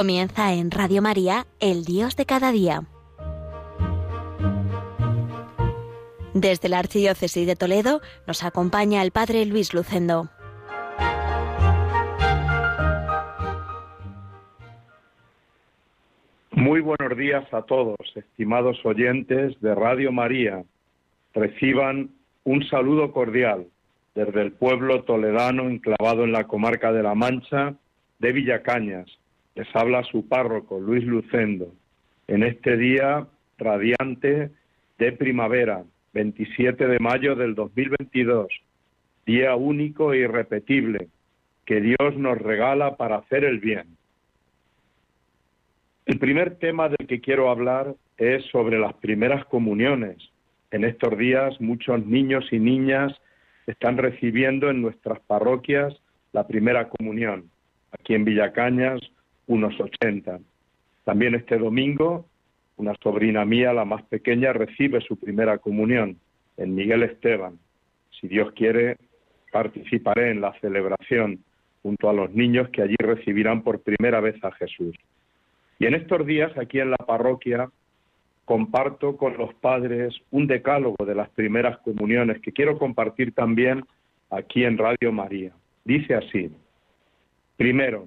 Comienza en Radio María, El Dios de cada día. Desde la Archidiócesis de Toledo nos acompaña el Padre Luis Lucendo. Muy buenos días a todos, estimados oyentes de Radio María. Reciban un saludo cordial desde el pueblo toledano enclavado en la comarca de La Mancha de Villacañas, les habla su párroco, Luis Lucendo, en este día radiante de primavera, 27 de mayo del 2022, día único e irrepetible que Dios nos regala para hacer el bien. El primer tema del que quiero hablar es sobre las primeras comuniones. En estos días muchos niños y niñas están recibiendo en nuestras parroquias la primera comunión. Aquí en Villacañas unos 80. También este domingo, una sobrina mía, la más pequeña, recibe su primera comunión en Miguel Esteban. Si Dios quiere, participaré en la celebración junto a los niños que allí recibirán por primera vez a Jesús. Y en estos días, aquí en la parroquia, comparto con los padres un decálogo de las primeras comuniones que quiero compartir también aquí en Radio María. Dice así, primero,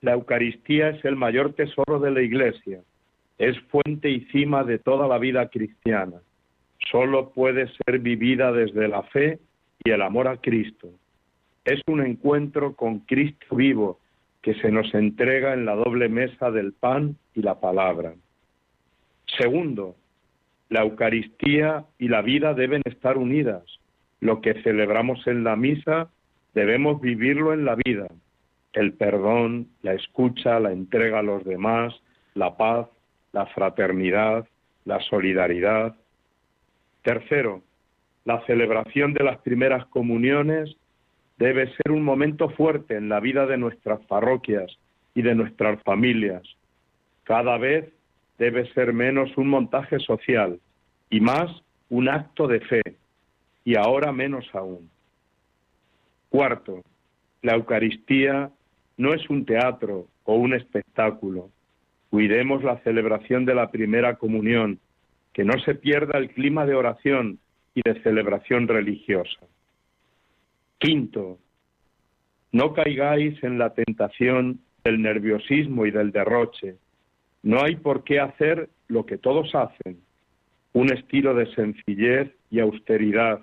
la Eucaristía es el mayor tesoro de la Iglesia, es fuente y cima de toda la vida cristiana. Solo puede ser vivida desde la fe y el amor a Cristo. Es un encuentro con Cristo vivo que se nos entrega en la doble mesa del pan y la palabra. Segundo, la Eucaristía y la vida deben estar unidas. Lo que celebramos en la misa debemos vivirlo en la vida el perdón, la escucha, la entrega a los demás, la paz, la fraternidad, la solidaridad. Tercero, la celebración de las primeras comuniones debe ser un momento fuerte en la vida de nuestras parroquias y de nuestras familias. Cada vez debe ser menos un montaje social y más un acto de fe, y ahora menos aún. Cuarto, la Eucaristía no es un teatro o un espectáculo. Cuidemos la celebración de la primera comunión, que no se pierda el clima de oración y de celebración religiosa. Quinto, no caigáis en la tentación del nerviosismo y del derroche. No hay por qué hacer lo que todos hacen, un estilo de sencillez y austeridad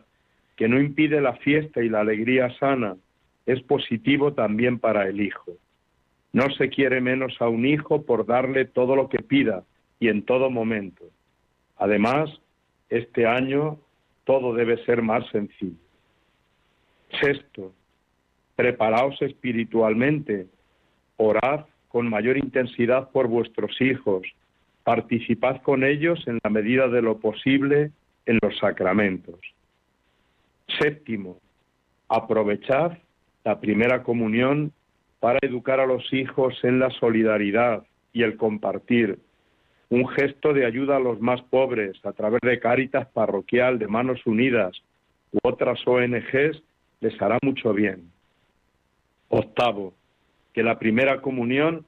que no impide la fiesta y la alegría sana, es positivo también para el hijo. No se quiere menos a un hijo por darle todo lo que pida y en todo momento. Además, este año todo debe ser más sencillo. Sexto, preparaos espiritualmente, orad con mayor intensidad por vuestros hijos, participad con ellos en la medida de lo posible en los sacramentos. Séptimo, aprovechad la primera comunión para educar a los hijos en la solidaridad y el compartir, un gesto de ayuda a los más pobres a través de Cáritas Parroquial, de Manos Unidas u otras ONGs les hará mucho bien. Octavo, que la primera comunión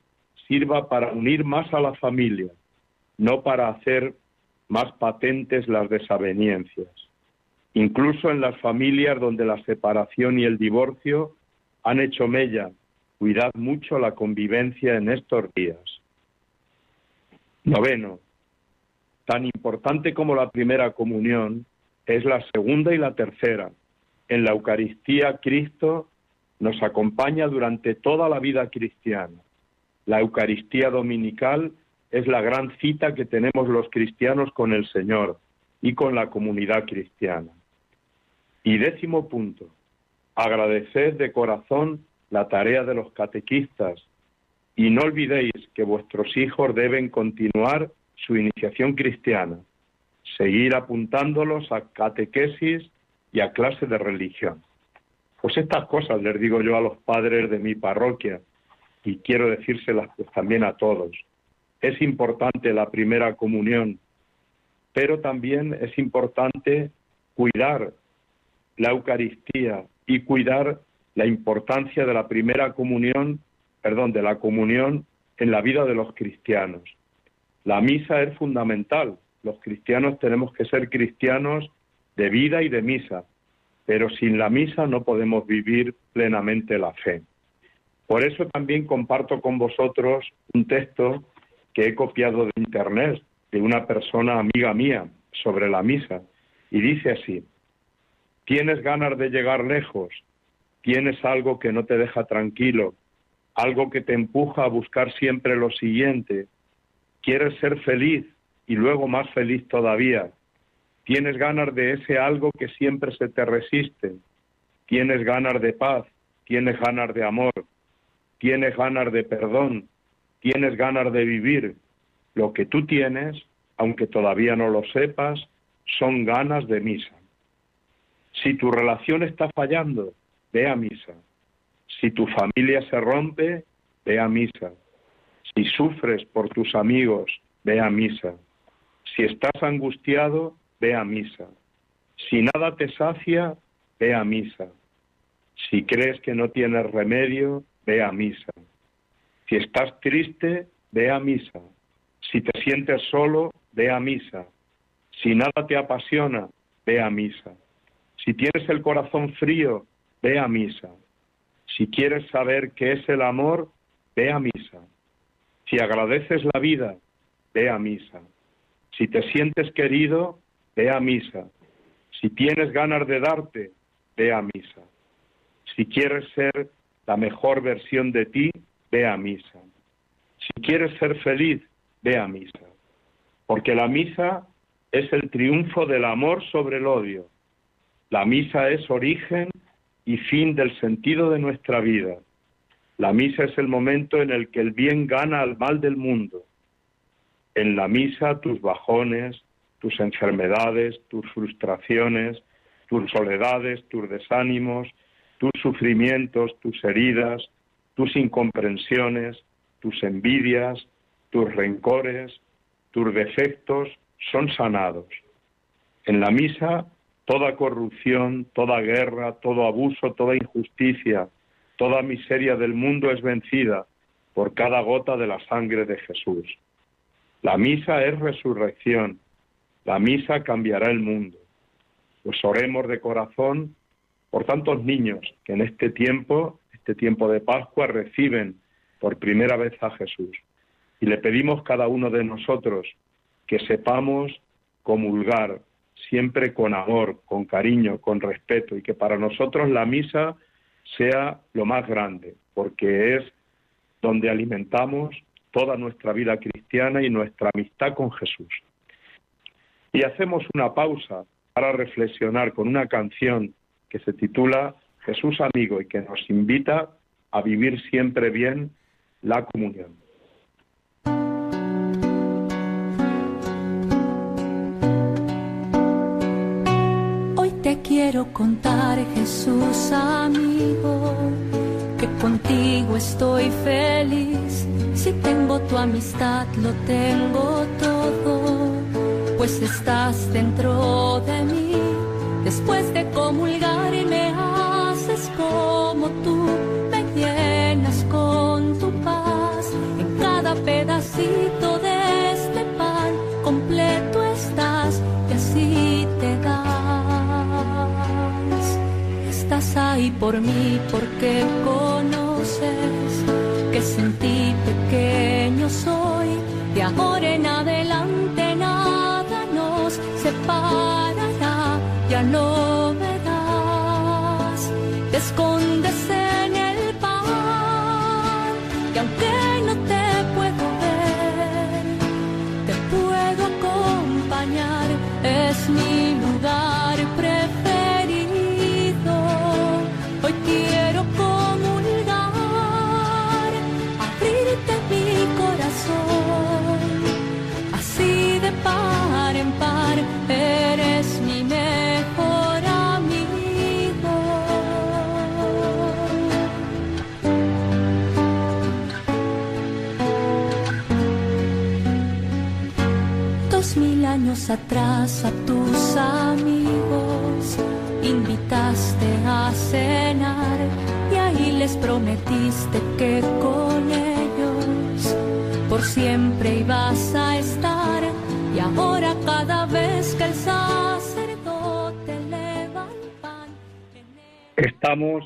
sirva para unir más a la familia, no para hacer más patentes las desavenencias. Incluso en las familias donde la separación y el divorcio han hecho mella. Cuidad mucho la convivencia en estos días. Noveno. Tan importante como la primera comunión es la segunda y la tercera. En la Eucaristía Cristo nos acompaña durante toda la vida cristiana. La Eucaristía dominical es la gran cita que tenemos los cristianos con el Señor y con la comunidad cristiana. Y décimo punto, Agradeced de corazón la tarea de los catequistas y no olvidéis que vuestros hijos deben continuar su iniciación cristiana, seguir apuntándolos a catequesis y a clase de religión. Pues estas cosas les digo yo a los padres de mi parroquia y quiero decírselas pues también a todos. Es importante la primera comunión, pero también es importante cuidar la Eucaristía, y cuidar la importancia de la primera comunión, perdón, de la comunión en la vida de los cristianos. La misa es fundamental. Los cristianos tenemos que ser cristianos de vida y de misa, pero sin la misa no podemos vivir plenamente la fe. Por eso también comparto con vosotros un texto que he copiado de internet de una persona amiga mía sobre la misa y dice así, tienes ganas de llegar lejos, tienes algo que no te deja tranquilo, algo que te empuja a buscar siempre lo siguiente, quieres ser feliz y luego más feliz todavía, tienes ganas de ese algo que siempre se te resiste, tienes ganas de paz, tienes ganas de amor, tienes ganas de perdón, tienes ganas de vivir. Lo que tú tienes, aunque todavía no lo sepas, son ganas de misa. Si tu relación está fallando, ve a misa. Si tu familia se rompe, ve a misa. Si sufres por tus amigos, ve a misa. Si estás angustiado, ve a misa. Si nada te sacia, ve a misa. Si crees que no tienes remedio, ve a misa. Si estás triste, ve a misa. Si te sientes solo, ve a misa. Si nada te apasiona, ve a misa. Si tienes el corazón frío, ve a misa. Si quieres saber qué es el amor, ve a misa. Si agradeces la vida, ve a misa. Si te sientes querido, ve a misa. Si tienes ganas de darte, ve a misa. Si quieres ser la mejor versión de ti, ve a misa. Si quieres ser feliz, ve a misa. Porque la misa es el triunfo del amor sobre el odio. La misa es origen y fin del sentido de nuestra vida. La misa es el momento en el que el bien gana al mal del mundo. En la misa tus bajones, tus enfermedades, tus frustraciones, tus soledades, tus desánimos, tus sufrimientos, tus heridas, tus incomprensiones, tus envidias, tus rencores, tus defectos son sanados. En la misa, toda corrupción, toda guerra, todo abuso, toda injusticia, toda miseria del mundo es vencida por cada gota de la sangre de Jesús. La misa es resurrección. La misa cambiará el mundo. Pues oremos de corazón por tantos niños que en este tiempo, este tiempo de Pascua, reciben por primera vez a Jesús. Y le pedimos cada uno de nosotros que sepamos comulgar siempre con amor, con cariño, con respeto y que para nosotros la misa sea lo más grande, porque es donde alimentamos toda nuestra vida cristiana y nuestra amistad con Jesús. Y hacemos una pausa para reflexionar con una canción que se titula Jesús amigo y que nos invita a vivir siempre bien la comunión. Quiero contar, Jesús amigo, que contigo estoy feliz. Si tengo tu amistad, lo tengo todo, pues estás dentro de mí Después de comulgar y me haces como tú, porque conoces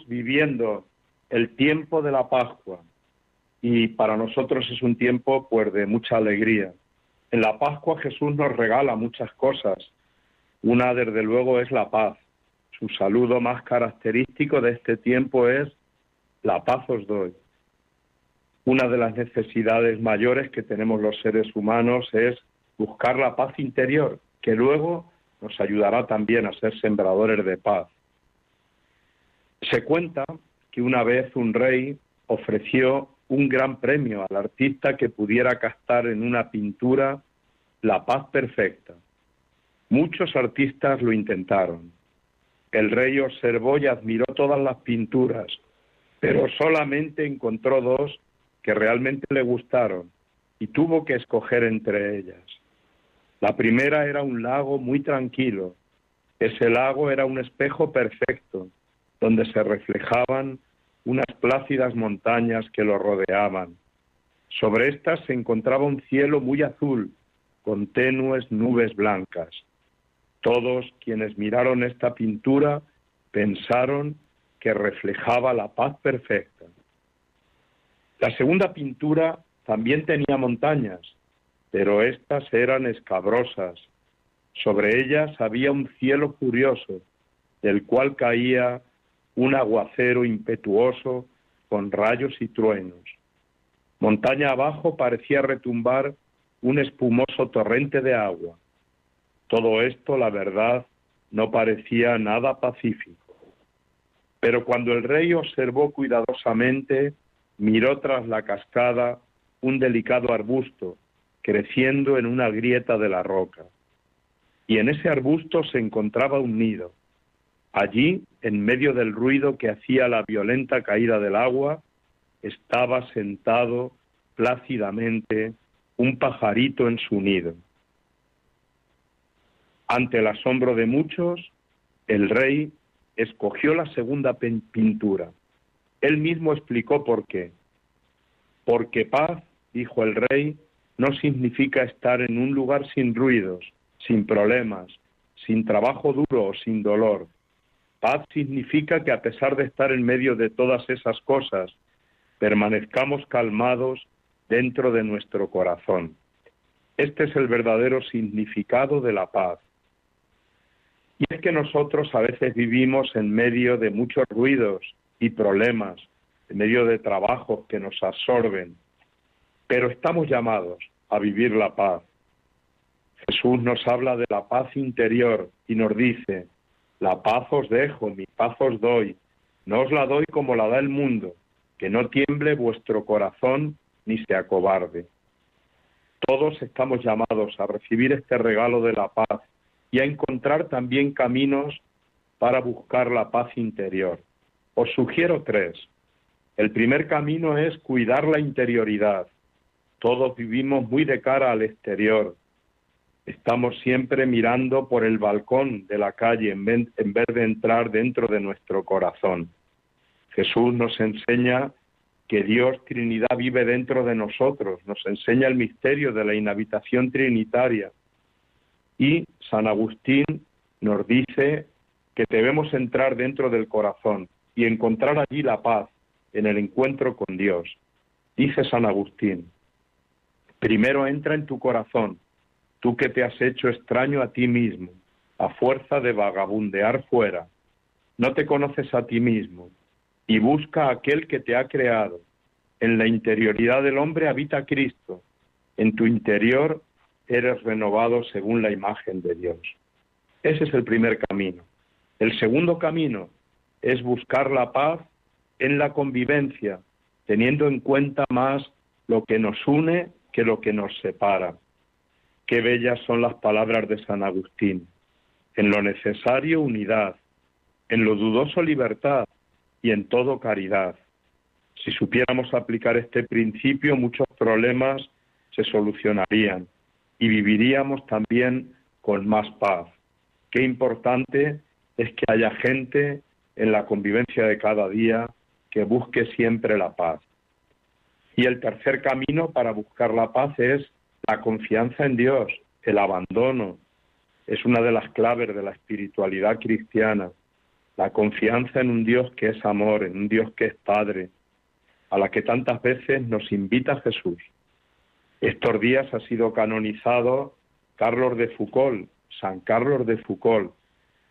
viviendo el tiempo de la Pascua y para nosotros es un tiempo pues de mucha alegría. En la Pascua Jesús nos regala muchas cosas. Una desde luego es la paz. Su saludo más característico de este tiempo es la paz os doy. Una de las necesidades mayores que tenemos los seres humanos es buscar la paz interior, que luego nos ayudará también a ser sembradores de paz. Se cuenta que una vez un rey ofreció un gran premio al artista que pudiera captar en una pintura la paz perfecta. Muchos artistas lo intentaron. El rey observó y admiró todas las pinturas, pero solamente encontró dos que realmente le gustaron y tuvo que escoger entre ellas. La primera era un lago muy tranquilo. Ese lago era un espejo perfecto, donde se reflejaban unas plácidas montañas que lo rodeaban. Sobre estas se encontraba un cielo muy azul, con tenues nubes blancas. Todos quienes miraron esta pintura pensaron que reflejaba la paz perfecta. La segunda pintura también tenía montañas, pero éstas eran escabrosas. Sobre ellas había un cielo furioso, del cual caía un aguacero impetuoso con rayos y truenos. Montaña abajo parecía retumbar un espumoso torrente de agua. Todo esto, la verdad, no parecía nada pacífico. Pero cuando el rey observó cuidadosamente, miró tras la cascada un delicado arbusto creciendo en una grieta de la roca. Y en ese arbusto se encontraba un nido. Allí, en medio del ruido que hacía la violenta caída del agua, estaba sentado plácidamente un pajarito en su nido. Ante el asombro de muchos, el rey escogió la segunda pintura. Él mismo explicó por qué. Porque paz, dijo el rey, no significa estar en un lugar sin ruidos, sin problemas, sin trabajo duro o sin dolor. Paz significa que a pesar de estar en medio de todas esas cosas, permanezcamos calmados dentro de nuestro corazón. Este es el verdadero significado de la paz. Y es que nosotros a veces vivimos en medio de muchos ruidos y problemas, en medio de trabajos que nos absorben, pero estamos llamados a vivir la paz. Jesús nos habla de la paz interior y nos dice, la paz os dejo, mi paz os doy, no os la doy como la da el mundo, que no tiemble vuestro corazón ni se acobarde. Todos estamos llamados a recibir este regalo de la paz y a encontrar también caminos para buscar la paz interior. Os sugiero tres. El primer camino es cuidar la interioridad. Todos vivimos muy de cara al exterior. Estamos siempre mirando por el balcón de la calle en vez, de entrar dentro de nuestro corazón. Jesús nos enseña que Dios Trinidad vive dentro de nosotros, nos enseña el misterio de la inhabitación trinitaria. Y San Agustín nos dice que debemos entrar dentro del corazón y encontrar allí la paz en el encuentro con Dios. Dice San Agustín, primero entra en tu corazón, tú que te has hecho extraño a ti mismo, a fuerza de vagabundear fuera. No te conoces a ti mismo, y busca a aquel que te ha creado. En la interioridad del hombre habita Cristo. En tu interior eres renovado según la imagen de Dios. Ese es el primer camino. El segundo camino es buscar la paz en la convivencia, teniendo en cuenta más lo que nos une que lo que nos separa. Qué bellas son las palabras de San Agustín. En lo necesario unidad, en lo dudoso libertad, y en todo caridad. Si supiéramos aplicar este principio, muchos problemas se solucionarían y viviríamos también con más paz. Qué importante es que haya gente en la convivencia de cada día que busque siempre la paz. Y el tercer camino para buscar la paz es la confianza en Dios, el abandono. Es una de las claves de la espiritualidad cristiana. La confianza en un Dios que es amor, en un Dios que es Padre, a la que tantas veces nos invita Jesús. Estos días ha sido canonizado Carlos de Foucault, San Carlos de Foucault,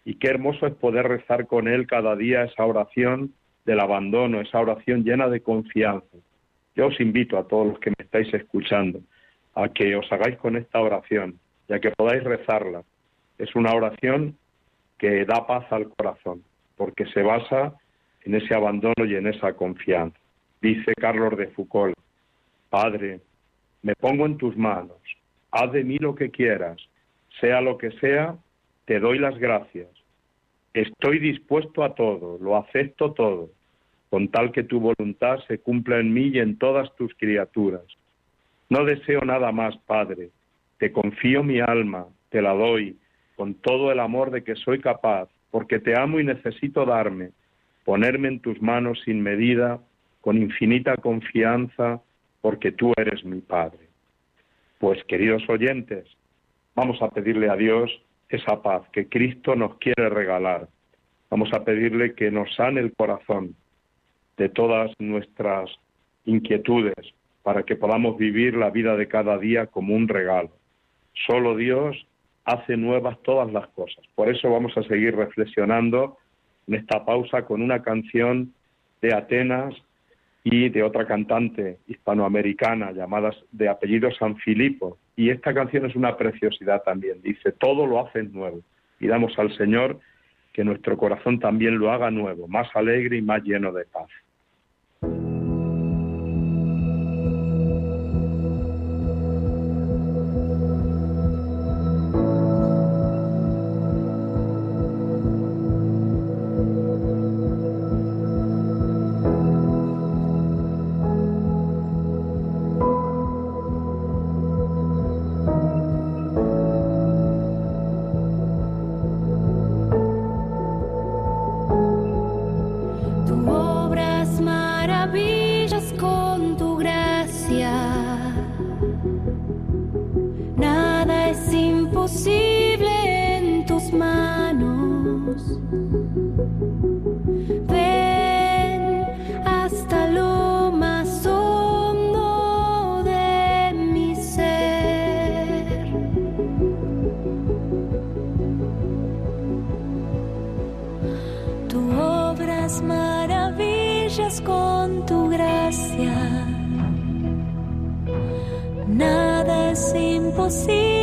y qué hermoso es poder rezar con él cada día esa oración del abandono, esa oración llena de confianza. Yo os invito a todos los que me estáis escuchando a que os hagáis con esta oración, ya que podáis rezarla. Es una oración que da paz al corazón, porque se basa en ese abandono y en esa confianza. Dice Carlos de Foucault, Padre, me pongo en tus manos, haz de mí lo que quieras, sea lo que sea, te doy las gracias. Estoy dispuesto a todo, lo acepto todo, con tal que tu voluntad se cumpla en mí y en todas tus criaturas. No deseo nada más, Padre. Te confío mi alma, te la doy, con todo el amor de que soy capaz, porque te amo y necesito darme, ponerme en tus manos sin medida, con infinita confianza, porque tú eres mi Padre. Pues, queridos oyentes, vamos a pedirle a Dios esa paz que Cristo nos quiere regalar. Vamos a pedirle que nos sane el corazón de todas nuestras inquietudes para que podamos vivir la vida de cada día como un regalo. Solo Dios hace nuevas todas las cosas. Por eso vamos a seguir reflexionando en esta pausa con una canción de Atenas y de otra cantante hispanoamericana llamada de apellido San Filipo. Y esta canción es una preciosidad también. Dice, todo lo haces nuevo. Y damos al Señor que nuestro corazón también lo haga nuevo, más alegre y más lleno de paz. see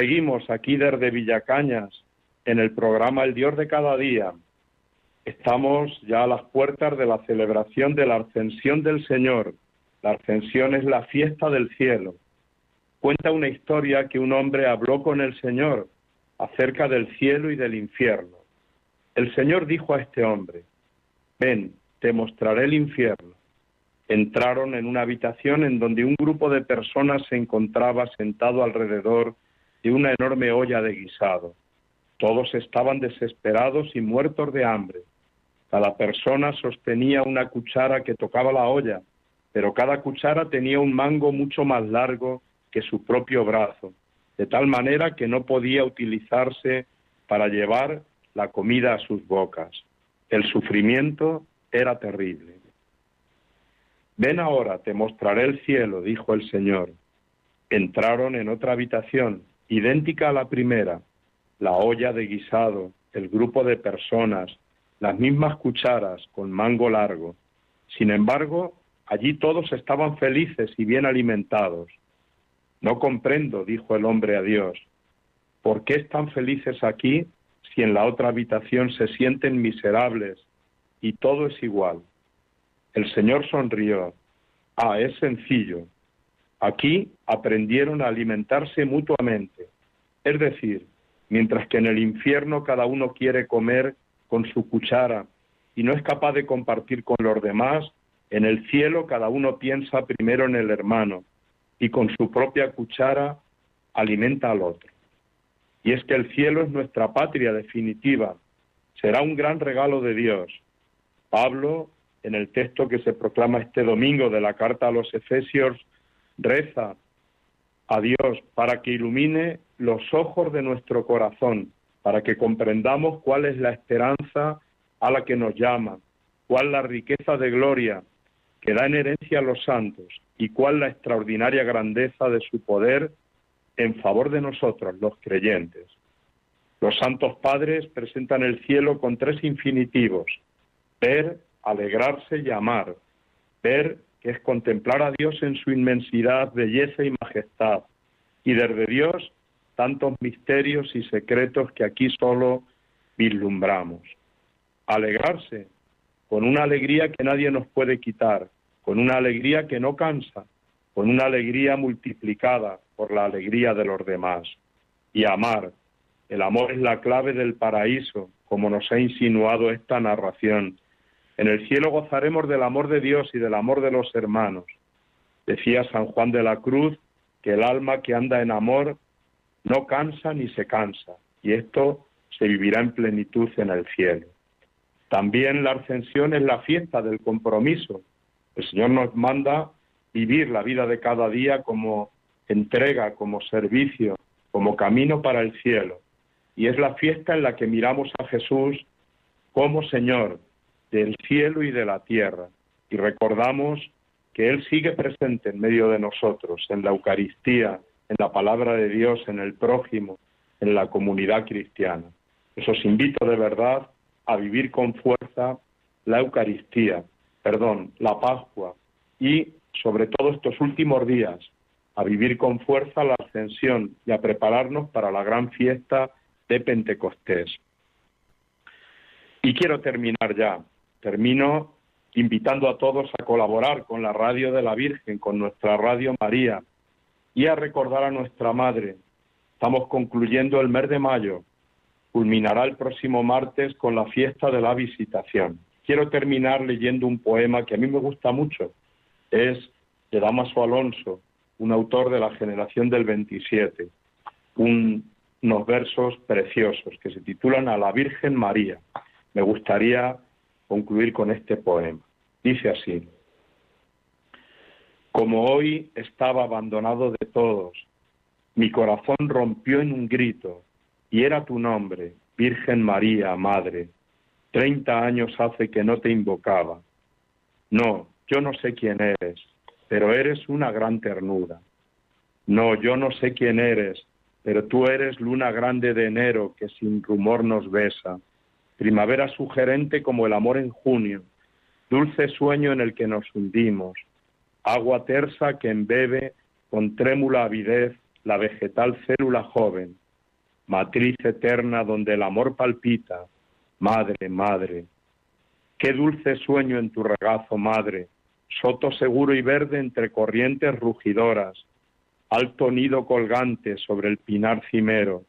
seguimos aquí desde Villacañas en el programa El Dios de cada día. Estamos ya a las puertas de la celebración de la ascensión del Señor. La ascensión es la fiesta del cielo. Cuenta una historia que un hombre habló con el Señor acerca del cielo y del infierno. El Señor dijo a este hombre, ven, te mostraré el infierno. Entraron en una habitación en donde un grupo de personas se encontraba sentado alrededor de una enorme olla de guisado. Todos estaban desesperados y muertos de hambre. Cada persona sostenía una cuchara que tocaba la olla, pero cada cuchara tenía un mango mucho más largo que su propio brazo, de tal manera que no podía utilizarse para llevar la comida a sus bocas. El sufrimiento era terrible. Ven ahora, te mostraré el cielo, dijo el Señor. Entraron en otra habitación idéntica a la primera, la olla de guisado, el grupo de personas, las mismas cucharas con mango largo. Sin embargo, allí todos estaban felices y bien alimentados. No comprendo, dijo el hombre a Dios, ¿por qué están felices aquí si en la otra habitación se sienten miserables y todo es igual? El Señor sonrió. Ah, es sencillo. Aquí aprendieron a alimentarse mutuamente. Es decir, mientras que en el infierno cada uno quiere comer con su cuchara y no es capaz de compartir con los demás, en el cielo cada uno piensa primero en el hermano y con su propia cuchara alimenta al otro. Y es que el cielo es nuestra patria definitiva, será un gran regalo de Dios. Pablo, en el texto que se proclama este domingo de la carta a los Efesios, reza a Dios para que ilumine los ojos de nuestro corazón, para que comprendamos cuál es la esperanza a la que nos llama, cuál la riqueza de gloria que da en herencia a los santos y cuál la extraordinaria grandeza de su poder en favor de nosotros, los creyentes. Los santos padres presentan el cielo con tres infinitivos, ver, alegrarse y amar. Ver, que es contemplar a Dios en su inmensidad, belleza y majestad. Y desde Dios, tantos misterios y secretos que aquí solo vislumbramos. Alegrarse, con una alegría que nadie nos puede quitar, con una alegría que no cansa, con una alegría multiplicada por la alegría de los demás. Y amar. El amor es la clave del paraíso, como nos ha insinuado esta narración. En el cielo gozaremos del amor de Dios y del amor de los hermanos. Decía San Juan de la Cruz que el alma que anda en amor no cansa ni se cansa, y esto se vivirá en plenitud en el cielo. También la ascensión es la fiesta del compromiso. El Señor nos manda vivir la vida de cada día como entrega, como servicio, como camino para el cielo. Y es la fiesta en la que miramos a Jesús como Señor del cielo y de la tierra. Y recordamos que Él sigue presente en medio de nosotros, en la Eucaristía, en la palabra de Dios, en el prójimo, en la comunidad cristiana. Eso os invito de verdad a vivir con fuerza la Eucaristía, perdón, la Pascua y sobre todo estos últimos días a vivir con fuerza la ascensión y a prepararnos para la gran fiesta de Pentecostés. Y quiero terminar ya. Termino invitando a todos a colaborar con la Radio de la Virgen, con nuestra Radio María y a recordar a nuestra Madre. Estamos concluyendo el mes de mayo culminará el próximo martes con la fiesta de la visitación. Quiero terminar leyendo un poema que a mí me gusta mucho. Es de Damaso Alonso, un autor de la generación del 27. unos versos preciosos que se titulan A la Virgen María. Me gustaría concluir con este poema. Dice así. Como hoy estaba abandonado de todos, mi corazón rompió en un grito y era tu nombre, Virgen María, Madre. Treinta años hace que no te invocaba. No, yo no sé quién eres, pero eres una gran ternura. No, yo no sé quién eres, pero tú eres luna grande de enero que sin rumor nos besa, primavera sugerente como el amor en junio, dulce sueño en el que nos hundimos, agua tersa que embebe con trémula avidez la vegetal célula joven, matriz eterna donde el amor palpita, madre, madre. Qué dulce sueño en tu regazo, madre, soto seguro y verde entre corrientes rugidoras, alto nido colgante sobre el pinar cimero,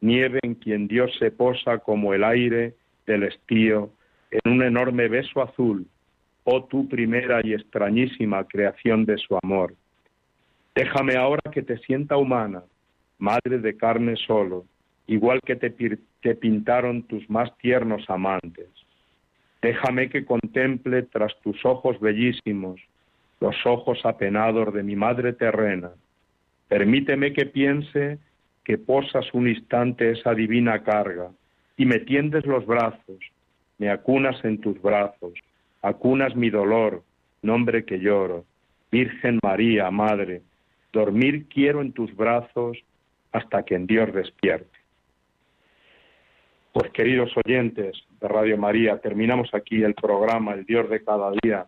nieve en quien Dios se posa como el aire del estío en un enorme beso azul, oh tu primera y extrañísima creación de su amor. Déjame ahora que te sienta humana, madre de carne solo, igual que te, pintaron tus más tiernos amantes. Déjame que contemple tras tus ojos bellísimos los ojos apenados de mi madre terrena. Permíteme que piense que posas un instante esa divina carga y me tiendes los brazos, me acunas en tus brazos, acunas mi dolor, nombre que lloro. Virgen María, Madre, dormir quiero en tus brazos hasta que en Dios despierte. Pues queridos oyentes de Radio María, terminamos aquí el programa El Dios de cada día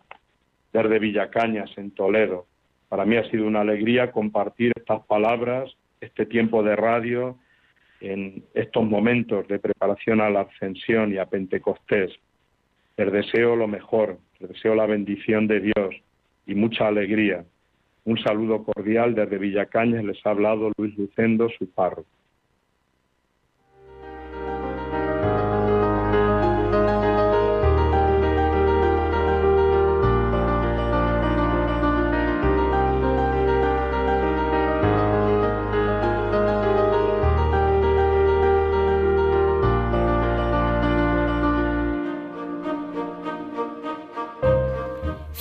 desde Villacañas en Toledo. Para mí ha sido una alegría compartir estas palabras, este tiempo de radio en estos momentos de preparación a la ascensión y a Pentecostés. Les deseo lo mejor, les deseo la bendición de Dios y mucha alegría. Un saludo cordial desde Villacañas, les ha hablado Luis Lucendo, su párroco.